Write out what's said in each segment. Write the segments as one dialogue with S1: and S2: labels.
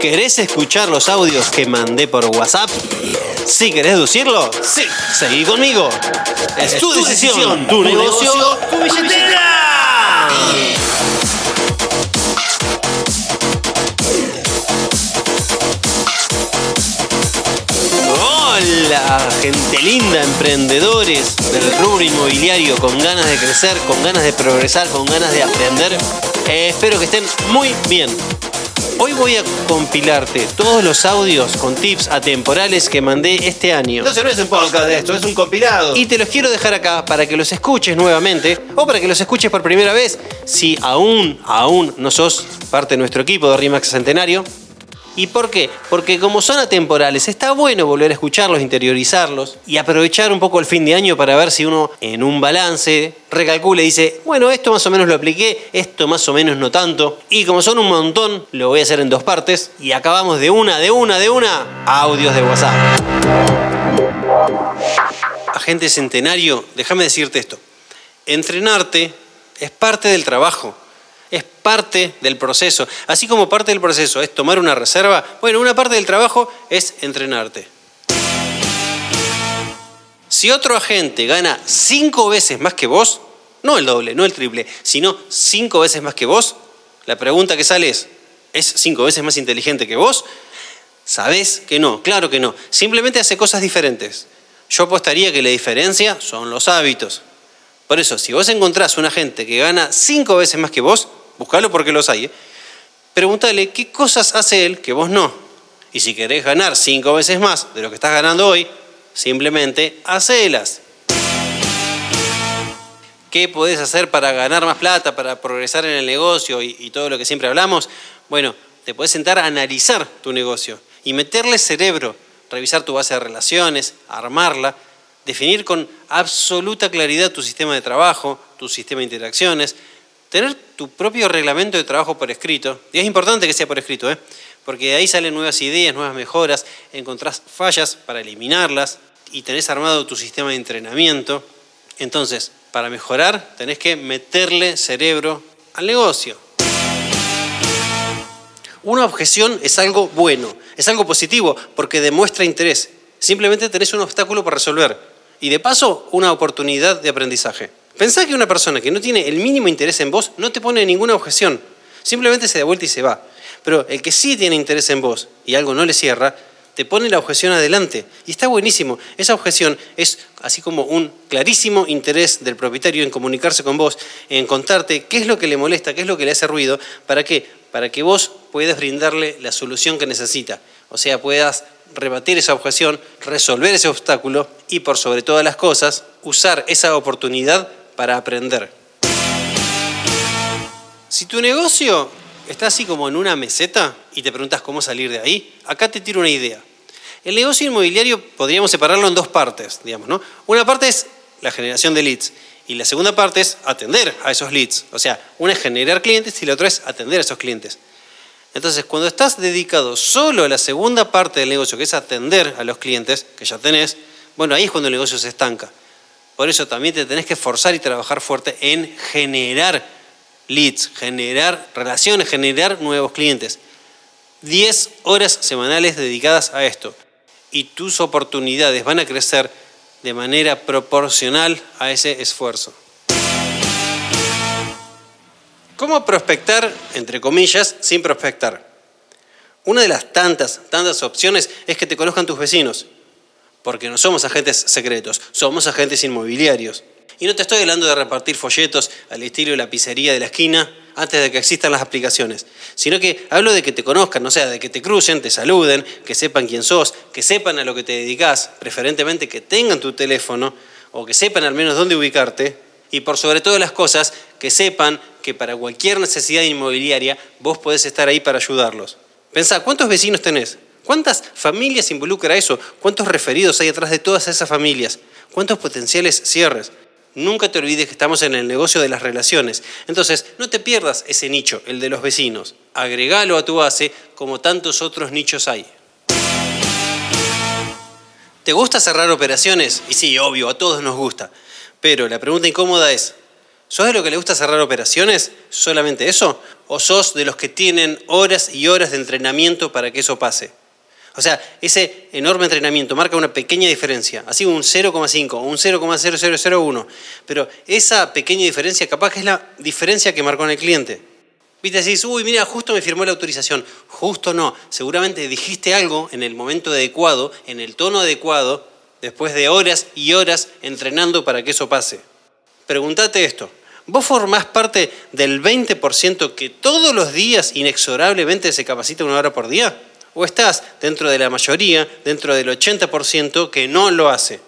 S1: ¿Querés escuchar los audios que mandé por WhatsApp? Si querés deducirlo, sí, seguí conmigo. Es, tu, decisión, tu, negocio, tu billetera. Hola, gente linda, emprendedores del rubro inmobiliario con ganas de crecer, con ganas de progresar, con ganas de aprender. Eh, espero que estén muy bien. Hoy voy a compilarte todos los audios con tips atemporales que mandé este año.
S2: Entonces no es un podcast de esto, es un compilado.
S1: Y te los quiero dejar acá para que los escuches nuevamente o para que los escuches por primera vez si aún, aún no sos parte de nuestro equipo de RIMAX Centenario. ¿Y por qué? Porque como son atemporales, está bueno volver a escucharlos, interiorizarlos y aprovechar un poco el fin de año para ver si uno en un balance recalcula y dice, bueno, esto más o menos lo apliqué, esto más o menos no tanto. Y como son un montón, lo voy a hacer en dos partes y acabamos de una, de una, de una, audios de WhatsApp. Agente Centenario, déjame decirte esto. Entrenarte es parte del trabajo es parte del proceso. Así como parte del proceso es tomar una reserva, bueno, una parte del trabajo es entrenarte. Si otro agente gana cinco veces más que vos, no el doble, no el triple, sino cinco veces más que vos, la pregunta que sale es, ¿es cinco veces más inteligente que vos? ¿Sabés que no? Claro que no. Simplemente hace cosas diferentes. Yo apostaría que la diferencia son los hábitos. Por eso, si vos encontrás un agente que gana cinco veces más que vos, buscalo porque los hay, ¿eh? pregúntale qué cosas hace él que vos no. Y si querés ganar cinco veces más de lo que estás ganando hoy, simplemente hacelas. ¿Qué podés hacer para ganar más plata, para progresar en el negocio y, y todo lo que siempre hablamos? Bueno, te podés sentar a analizar tu negocio y meterle cerebro, revisar tu base de relaciones, armarla, definir con absoluta claridad tu sistema de trabajo, tu sistema de interacciones, tener tu propio reglamento de trabajo por escrito, y es importante que sea por escrito, ¿eh? porque de ahí salen nuevas ideas, nuevas mejoras, encontrás fallas para eliminarlas y tenés armado tu sistema de entrenamiento. Entonces, para mejorar, tenés que meterle cerebro al negocio. Una objeción es algo bueno, es algo positivo, porque demuestra interés. Simplemente tenés un obstáculo para resolver. Y de paso, una oportunidad de aprendizaje. Pensá que una persona que no tiene el mínimo interés en vos no te pone ninguna objeción. Simplemente se da vuelta y se va. Pero el que sí tiene interés en vos y algo no le cierra, te pone la objeción adelante. Y está buenísimo. Esa objeción es así como un clarísimo interés del propietario en comunicarse con vos, en contarte qué es lo que le molesta, qué es lo que le hace ruido, para qué? Para que vos puedas brindarle la solución que necesita. O sea, puedas rebatir esa objeción, resolver ese obstáculo y por sobre todas las cosas, usar esa oportunidad para aprender. Si tu negocio está así como en una meseta y te preguntas cómo salir de ahí, acá te tiro una idea. El negocio inmobiliario podríamos separarlo en dos partes, digamos, ¿no? Una parte es la generación de leads y la segunda parte es atender a esos leads. O sea, una es generar clientes y la otra es atender a esos clientes. Entonces, cuando estás dedicado solo a la segunda parte del negocio, que es atender a los clientes que ya tenés, bueno, ahí es cuando el negocio se estanca. Por eso también te tenés que esforzar y trabajar fuerte en generar leads, generar relaciones, generar nuevos clientes. 10 horas semanales dedicadas a esto. Y tus oportunidades van a crecer de manera proporcional a ese esfuerzo. ¿Cómo prospectar, entre comillas, sin prospectar? Una de las tantas, tantas opciones es que te conozcan tus vecinos porque no somos agentes secretos, somos agentes inmobiliarios. Y no te estoy hablando de repartir folletos al estilo de la pizzería de la esquina antes de que existan las aplicaciones, sino que hablo de que te conozcan, o sea, de que te crucen, te saluden, que sepan quién sos, que sepan a lo que te dedicas, preferentemente que tengan tu teléfono o que sepan al menos dónde ubicarte y por sobre todas las cosas, que sepan que para cualquier necesidad inmobiliaria vos podés estar ahí para ayudarlos. Pensá, ¿cuántos vecinos tenés? ¿Cuántas familias involucra eso? ¿Cuántos referidos hay atrás de todas esas familias? ¿Cuántos potenciales cierres? Nunca te olvides que estamos en el negocio de las relaciones. Entonces, no te pierdas ese nicho, el de los vecinos. Agregalo a tu base como tantos otros nichos hay. ¿Te gusta cerrar operaciones? Y sí, obvio, a todos nos gusta. Pero la pregunta incómoda es, ¿Sos de los que le gusta cerrar operaciones? ¿Solamente eso? ¿O sos de los que tienen horas y horas de entrenamiento para que eso pase? O sea, ese enorme entrenamiento marca una pequeña diferencia, así un 0,5 o un 0,0001, pero esa pequeña diferencia capaz que es la diferencia que marcó en el cliente. Viste, decís, uy, mira, justo me firmó la autorización. Justo no, seguramente dijiste algo en el momento adecuado, en el tono adecuado, después de horas y horas entrenando para que eso pase. Pregúntate esto, ¿vos formás parte del 20% que todos los días inexorablemente se capacita una hora por día? ¿O estás dentro de la mayoría, dentro del 80% que no lo hace?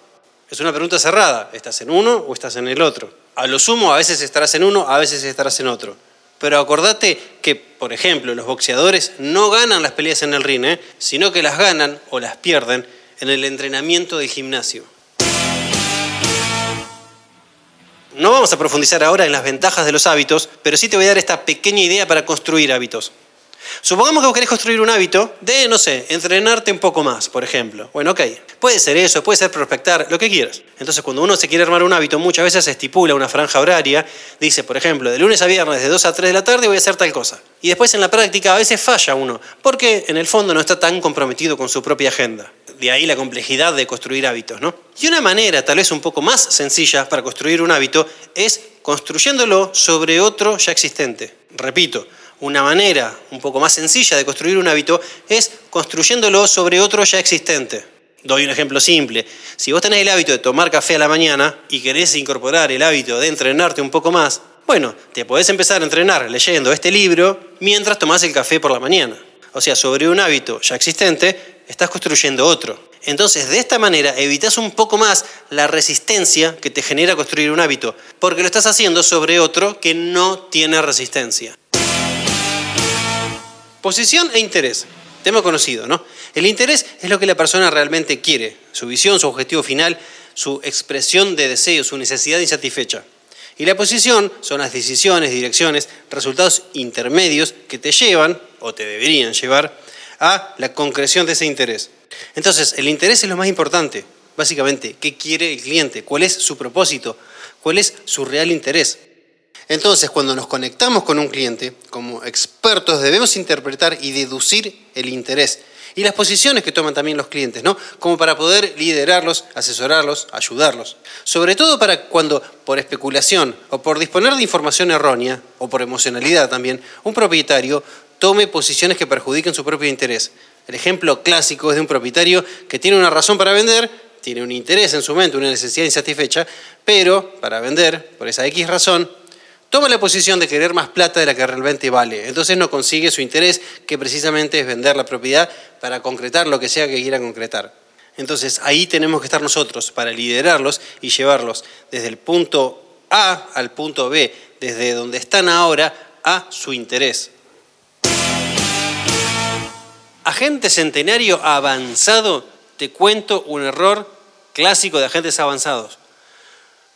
S1: Es una pregunta cerrada. ¿Estás en uno o estás en el otro? A lo sumo, a veces estarás en uno, a veces estarás en otro. Pero acordate que, por ejemplo, los boxeadores no ganan las peleas en el ring, ¿eh? sino que las ganan o las pierden en el entrenamiento del gimnasio. No vamos a profundizar ahora en las ventajas de los hábitos, pero sí te voy a dar esta pequeña idea para construir hábitos. Supongamos que querés construir un hábito de, no sé, entrenarte un poco más, por ejemplo. Bueno, ok. Puede ser eso, puede ser prospectar, lo que quieras. Entonces, cuando uno se quiere armar un hábito, muchas veces se estipula una franja horaria. Dice, por ejemplo, de lunes a viernes, de 2 a 3 de la tarde voy a hacer tal cosa. Y después en la práctica a veces falla uno, porque en el fondo no está tan comprometido con su propia agenda. De ahí la complejidad de construir hábitos, ¿no? Y una manera tal vez un poco más sencilla para construir un hábito es construyéndolo sobre otro ya existente. Repito, una manera un poco más sencilla de construir un hábito es construyéndolo sobre otro ya existente. Doy un ejemplo simple. Si vos tenés el hábito de tomar café a la mañana y querés incorporar el hábito de entrenarte un poco más, bueno, te podés empezar a entrenar leyendo este libro mientras tomás el café por la mañana. O sea, sobre un hábito ya existente, estás construyendo otro. Entonces, de esta manera, evitas un poco más la resistencia que te genera construir un hábito, porque lo estás haciendo sobre otro que no tiene resistencia. Posición e interés. Tema conocido, ¿no? El interés es lo que la persona realmente quiere, su visión, su objetivo final, su expresión de deseo, su necesidad insatisfecha. Y la posición son las decisiones, direcciones, resultados intermedios que te llevan, o te deberían llevar, a la concreción de ese interés. Entonces, el interés es lo más importante. Básicamente, ¿qué quiere el cliente? ¿Cuál es su propósito? ¿Cuál es su real interés? Entonces, cuando nos conectamos con un cliente, como expertos debemos interpretar y deducir el interés y las posiciones que toman también los clientes, ¿no? Como para poder liderarlos, asesorarlos, ayudarlos. Sobre todo para cuando, por especulación o por disponer de información errónea, o por emocionalidad también, un propietario tome posiciones que perjudiquen su propio interés. El ejemplo clásico es de un propietario que tiene una razón para vender, tiene un interés en su mente, una necesidad insatisfecha, pero para vender, por esa X razón, toma la posición de querer más plata de la que realmente vale. Entonces no consigue su interés, que precisamente es vender la propiedad para concretar lo que sea que quiera concretar. Entonces ahí tenemos que estar nosotros para liderarlos y llevarlos desde el punto A al punto B, desde donde están ahora a su interés. Agente centenario avanzado, te cuento un error clásico de agentes avanzados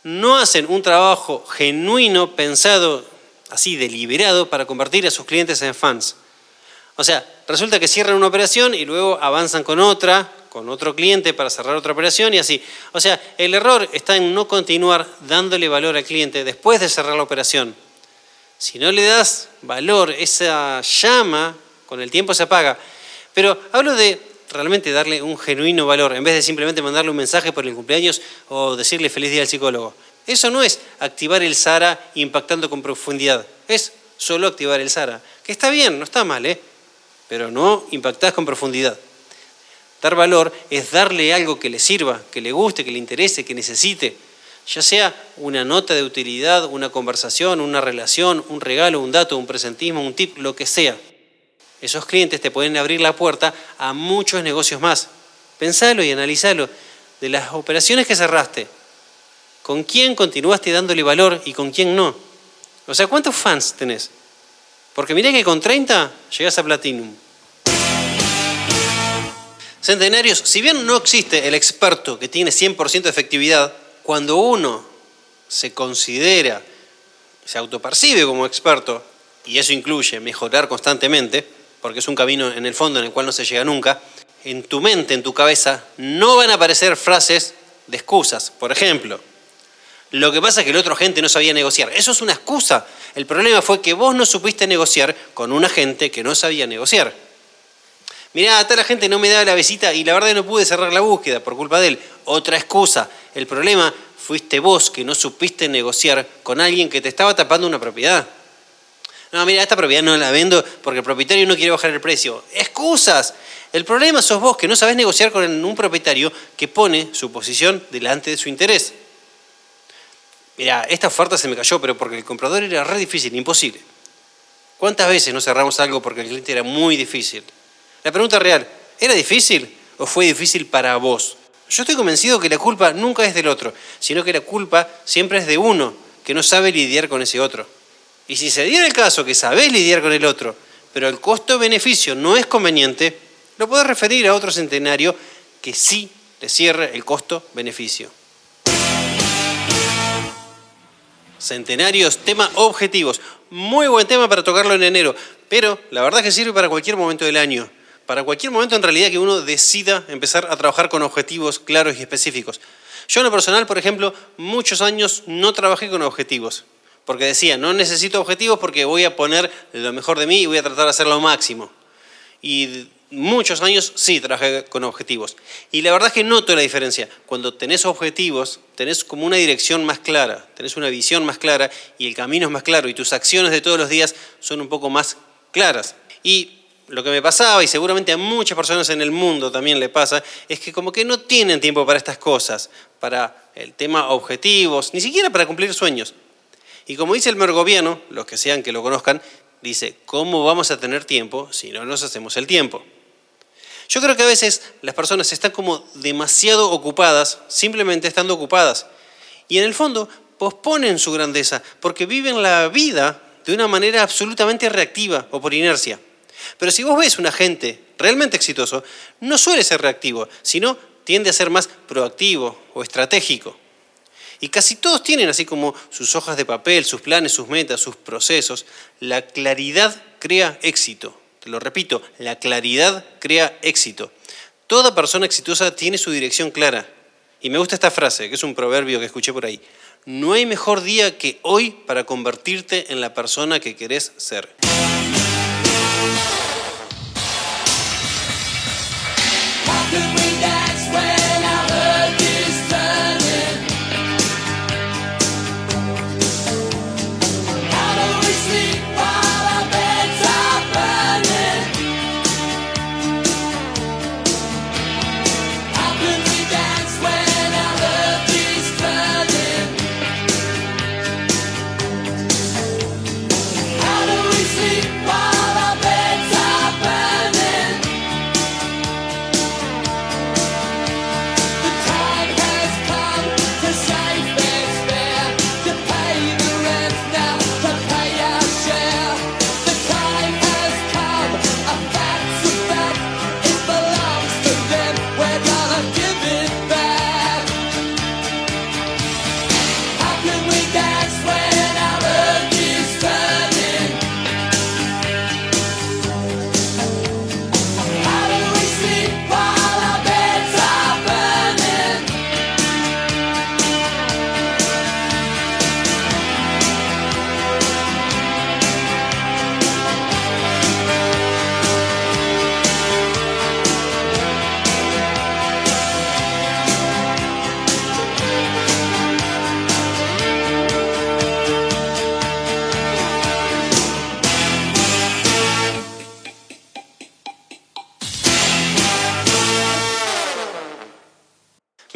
S1: no hacen un trabajo genuino, pensado, así, deliberado, para convertir a sus clientes en fans. O sea, resulta que cierran una operación y luego avanzan con otra, con otro cliente para cerrar otra operación y así. O sea, el error está en no continuar dándole valor al cliente después de cerrar la operación. Si no le das valor, esa llama con el tiempo se apaga. Pero hablo de realmente darle un genuino valor, en vez de simplemente mandarle un mensaje por el cumpleaños o decirle feliz día al psicólogo. Eso no es activar el SARA impactando con profundidad, es solo activar el SARA, que está bien, no está mal, ¿eh? pero no impactás con profundidad. Dar valor es darle algo que le sirva, que le guste, que le interese, que necesite, ya sea una nota de utilidad, una conversación, una relación, un regalo, un dato, un presentismo, un tip, lo que sea. Esos clientes te pueden abrir la puerta a muchos negocios más. Pensalo y analizalo. De las operaciones que cerraste, ¿con quién continuaste dándole valor y con quién no? O sea, ¿cuántos fans tenés? Porque miré que con 30 llegás a Platinum. Centenarios, si bien no existe el experto que tiene 100% de efectividad, cuando uno se considera, se autopercibe como experto, y eso incluye mejorar constantemente, porque es un camino en el fondo en el cual no se llega nunca, en tu mente, en tu cabeza, no van a aparecer frases de excusas. Por ejemplo, Lo que pasa es que el otro agente no sabía negociar. Eso es una excusa. El problema fue que vos no supiste negociar con un agente que no sabía negociar. Mirá, tal agente no me daba la visita y la verdad no pude cerrar la búsqueda por culpa de él. Otra excusa. El problema fuiste vos que no supiste negociar con alguien que te estaba tapando una propiedad. No, mira, esta propiedad no la vendo porque el propietario no quiere bajar el precio. Excusas. El problema sos vos que no sabés negociar con un propietario que pone su posición delante de su interés. Mira, esta oferta se me cayó, pero porque el comprador era re difícil, imposible. ¿Cuántas veces no cerramos algo porque el cliente era muy difícil? La pregunta real, ¿era difícil o fue difícil para vos? Yo estoy convencido que la culpa nunca es del otro, sino que la culpa siempre es de uno, que no sabe lidiar con ese otro. Y si se diera el caso que sabés lidiar con el otro, pero el costo-beneficio no es conveniente, lo podés referir a otro centenario que sí le cierre el costo-beneficio. Centenarios, tema objetivos. Muy buen tema para tocarlo en enero, pero la verdad es que sirve para cualquier momento del año. Para cualquier momento en realidad que uno decida empezar a trabajar con objetivos claros y específicos. Yo en lo personal, por ejemplo, muchos años no trabajé con objetivos, porque decía, no necesito objetivos porque voy a poner lo mejor de mí y voy a tratar de hacer lo máximo. Y muchos años sí trabajé con objetivos. Y la verdad es que noto la diferencia. Cuando tenés objetivos, tenés como una dirección más clara, tenés una visión más clara y el camino es más claro y tus acciones de todos los días son un poco más claras. Y lo que me pasaba, y seguramente a muchas personas en el mundo también le pasa, es que como que no tienen tiempo para estas cosas, para el tema objetivos, ni siquiera para cumplir sueños. Y como dice el mergoviano, los que sean que lo conozcan, dice, ¿cómo vamos a tener tiempo si no nos hacemos el tiempo? Yo creo que a veces las personas están como demasiado ocupadas, simplemente estando ocupadas. Y en el fondo posponen su grandeza porque viven la vida de una manera absolutamente reactiva o por inercia. Pero si vos ves un agente realmente exitoso, no suele ser reactivo, sino tiende a ser más proactivo o estratégico. Y casi todos tienen así como sus hojas de papel, sus planes, sus metas, sus procesos. La claridad crea éxito. Te lo repito, la claridad crea éxito. Toda persona exitosa tiene su dirección clara. Y me gusta esta frase, que es un proverbio que escuché por ahí. No hay mejor día que hoy para convertirte en la persona que querés ser.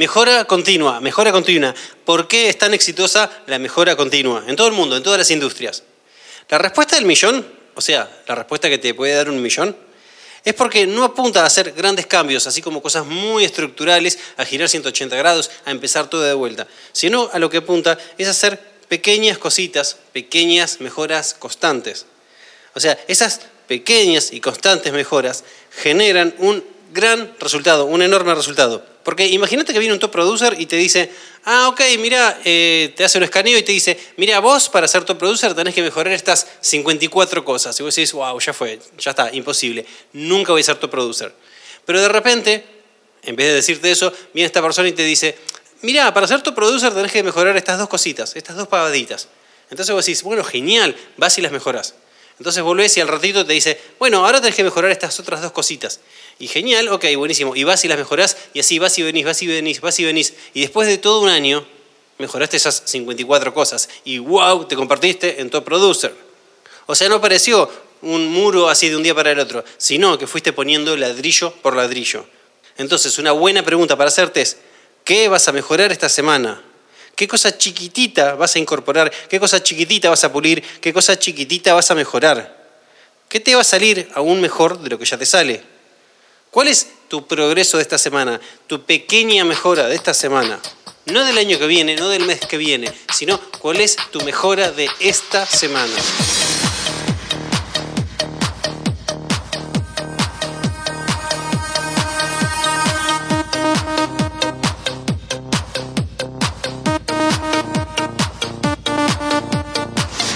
S1: Mejora continua, mejora continua. ¿Por qué es tan exitosa la mejora continua? En todo el mundo, en todas las industrias. La respuesta del millón, o sea, la respuesta que te puede dar un millón, es porque no apunta a hacer grandes cambios, así como cosas muy estructurales, a girar 180 grados, a empezar todo de vuelta, sino a lo que apunta es hacer pequeñas cositas, pequeñas mejoras constantes. O sea, esas pequeñas y constantes mejoras generan un gran resultado, un enorme resultado. Porque imagínate que viene un top producer y te dice, ah, ok, mira, eh, te hace un escaneo y te dice, mira, vos para ser top producer tenés que mejorar estas 54 cosas. Y vos decís, wow, ya fue, ya está, imposible, nunca voy a ser top producer. Pero de repente, en vez de decirte eso, viene esta persona y te dice, mirá, para ser tu producer tenés que mejorar estas dos cositas, estas dos pavaditas. Entonces vos decís, bueno, genial, vas y las mejorás. Entonces volvés y al ratito te dice, bueno, ahora tenés que mejorar estas otras dos cositas. Y genial, ok, buenísimo. Y vas y las mejorás y así vas y venís, vas y venís, vas y venís. Y después de todo un año, mejoraste esas 54 cosas. Y wow, te compartiste en Top Producer. O sea, no apareció un muro así de un día para el otro, sino que fuiste poniendo ladrillo por ladrillo. Entonces, una buena pregunta para hacerte es, ¿qué vas a mejorar esta semana? ¿Qué cosa chiquitita vas a incorporar? ¿Qué cosa chiquitita vas a pulir? ¿Qué cosa chiquitita vas a mejorar? ¿Qué te va a salir aún mejor de lo que ya te sale? ¿Cuál es tu progreso de esta semana? Tu pequeña mejora de esta semana. No del año que viene, no del mes que viene, sino cuál es tu mejora de esta semana.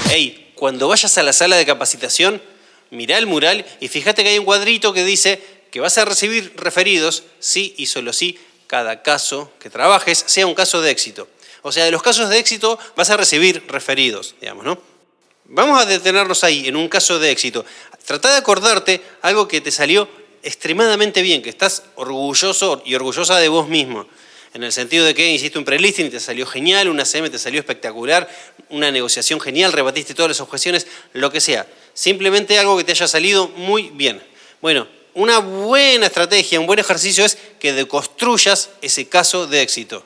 S1: Hey, cuando vayas a la sala de capacitación, mirá el mural y fíjate que hay un cuadrito que dice que vas a recibir referidos sí y solo sí cada caso que trabajes sea un caso de éxito. O sea, de los casos de éxito vas a recibir referidos, digamos, ¿no? Vamos a detenernos ahí, en un caso de éxito. Trata de acordarte algo que te salió extremadamente bien, que estás orgulloso y orgullosa de vos mismo en el sentido de que hiciste un prelisting y te salió genial, una CM te salió espectacular, una negociación genial, rebatiste todas las objeciones, lo que sea. Simplemente algo que te haya salido muy bien. Bueno, una buena estrategia, un buen ejercicio es que deconstruyas ese caso de éxito.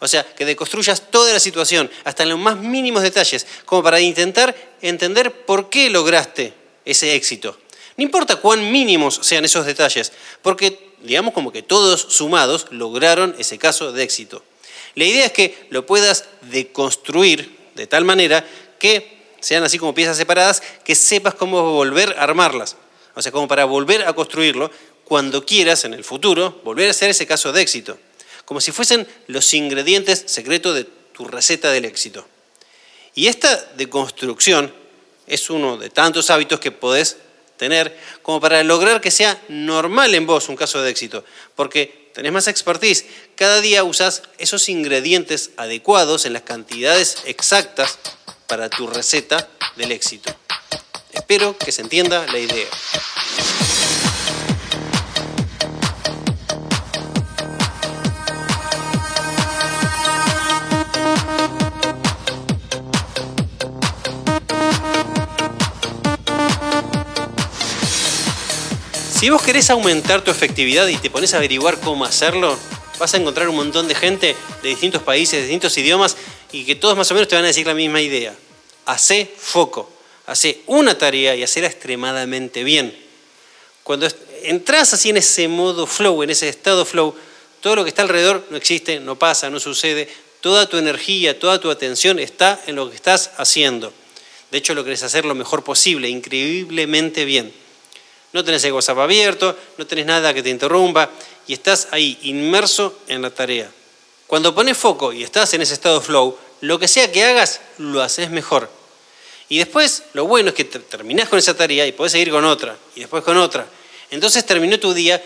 S1: O sea, que deconstruyas toda la situación, hasta en los más mínimos detalles, como para intentar entender por qué lograste ese éxito. No importa cuán mínimos sean esos detalles, porque digamos como que todos sumados lograron ese caso de éxito. La idea es que lo puedas deconstruir de tal manera que sean así como piezas separadas, que sepas cómo volver a armarlas. O sea, como para volver a construirlo cuando quieras en el futuro volver a hacer ese caso de éxito. Como si fuesen los ingredientes secretos de tu receta del éxito. Y esta deconstrucción es uno de tantos hábitos que podés tener como para lograr que sea normal en vos un caso de éxito. Porque tenés más expertise. Cada día usás esos ingredientes adecuados en las cantidades exactas para tu receta del éxito. Espero que se entienda la idea. Si vos querés aumentar tu efectividad y te pones a averiguar cómo hacerlo, vas a encontrar un montón de gente de distintos países, de distintos idiomas y que todos más o menos te van a decir la misma idea. Hacé foco, hacé una tarea y hacela extremadamente bien. Cuando entras así en ese modo flow, en ese estado flow, todo lo que está alrededor no existe, no pasa, no sucede. Toda tu energía, toda tu atención está en lo que estás haciendo. De hecho, lo querés hacer lo mejor posible, increíblemente bien no tenés el WhatsApp abierto, no tenés nada que te interrumpa y estás ahí inmerso en la tarea. Cuando pones foco y estás en ese estado flow, lo que sea que hagas, lo haces mejor. Y después, lo bueno es que terminás con esa tarea y podés seguir con otra, y después con otra. Entonces terminó tu día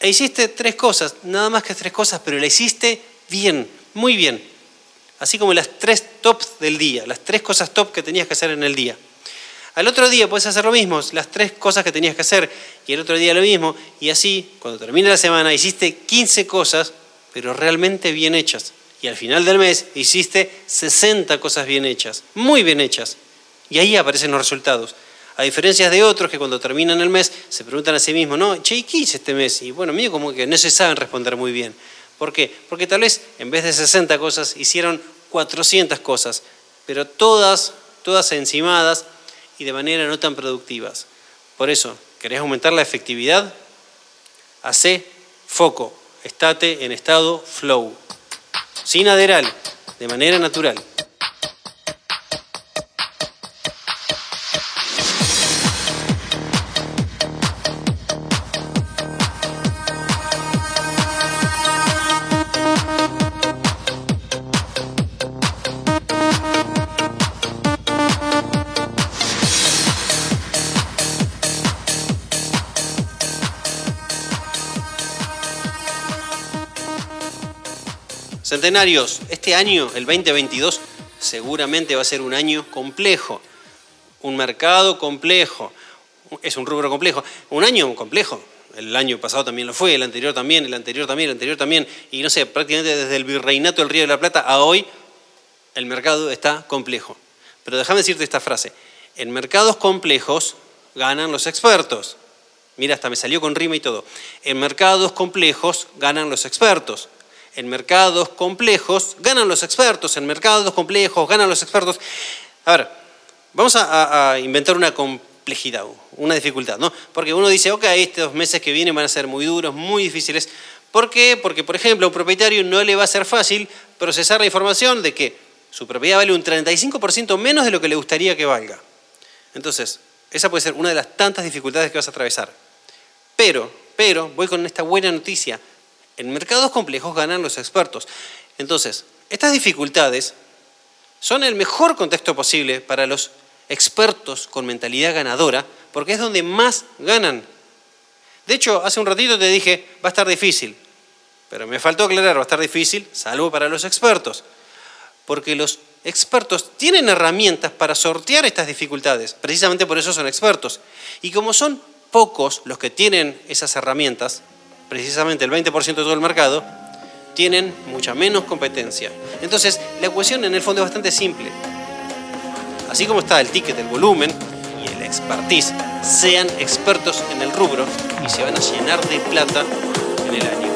S1: e hiciste tres cosas, nada más que tres cosas, pero la hiciste bien, muy bien. Así como las tres tops del día, las tres cosas top que tenías que hacer en el día. Al otro día puedes hacer lo mismo, las tres cosas que tenías que hacer, y el otro día lo mismo, y así, cuando termine la semana, hiciste 15 cosas, pero realmente bien hechas. Y al final del mes hiciste 60 cosas bien hechas, muy bien hechas. Y ahí aparecen los resultados. A diferencia de otros que cuando terminan el mes se preguntan a sí mismos, no, che, ¿qué hice este mes? Y bueno, mío como que no se saben responder muy bien. ¿Por qué? Porque tal vez en vez de 60 cosas hicieron 400 cosas, pero todas, todas encimadas y de manera no tan productivas. Por eso, ¿querés aumentar la efectividad? Hacé foco, estate en estado flow, sin aderal, de manera natural. Centenarios, este año, el 2022, seguramente va a ser un año complejo. Un mercado complejo. Es un rubro complejo. Un año complejo. El año pasado también lo fue, el anterior también, el anterior también, el anterior también. Y no sé, prácticamente desde el virreinato del Río de la Plata a hoy, el mercado está complejo. Pero déjame decirte esta frase. En mercados complejos ganan los expertos. Mira, hasta me salió con rima y todo. En mercados complejos ganan los expertos. En mercados complejos ganan los expertos. En mercados complejos ganan los expertos. A ver, vamos a, inventar una complejidad, una dificultad, ¿no? Porque uno dice, ok, estos meses que vienen van a ser muy duros, muy difíciles. ¿Por qué? Porque, por ejemplo, a un propietario no le va a ser fácil procesar la información de que su propiedad vale un 35% menos de lo que le gustaría que valga. Entonces, esa puede ser una de las tantas dificultades que vas a atravesar. Pero, pero, voy con esta buena noticia. En mercados complejos ganan los expertos. Entonces, estas dificultades son el mejor contexto posible para los expertos con mentalidad ganadora, porque es donde más ganan. De hecho, hace un ratito te dije, va a estar difícil, pero me faltó aclarar, va a estar difícil, salvo para los expertos porque los expertos tienen herramientas para sortear estas dificultades. Precisamente por eso son expertos. Y como son pocos los que tienen esas herramientas, precisamente el 20% de todo el mercado, tienen mucha menos competencia. Entonces, la ecuación en el fondo es bastante simple. Así como está el ticket, el volumen y el expertise, sean expertos en el rubro y se van a llenar de plata en el año.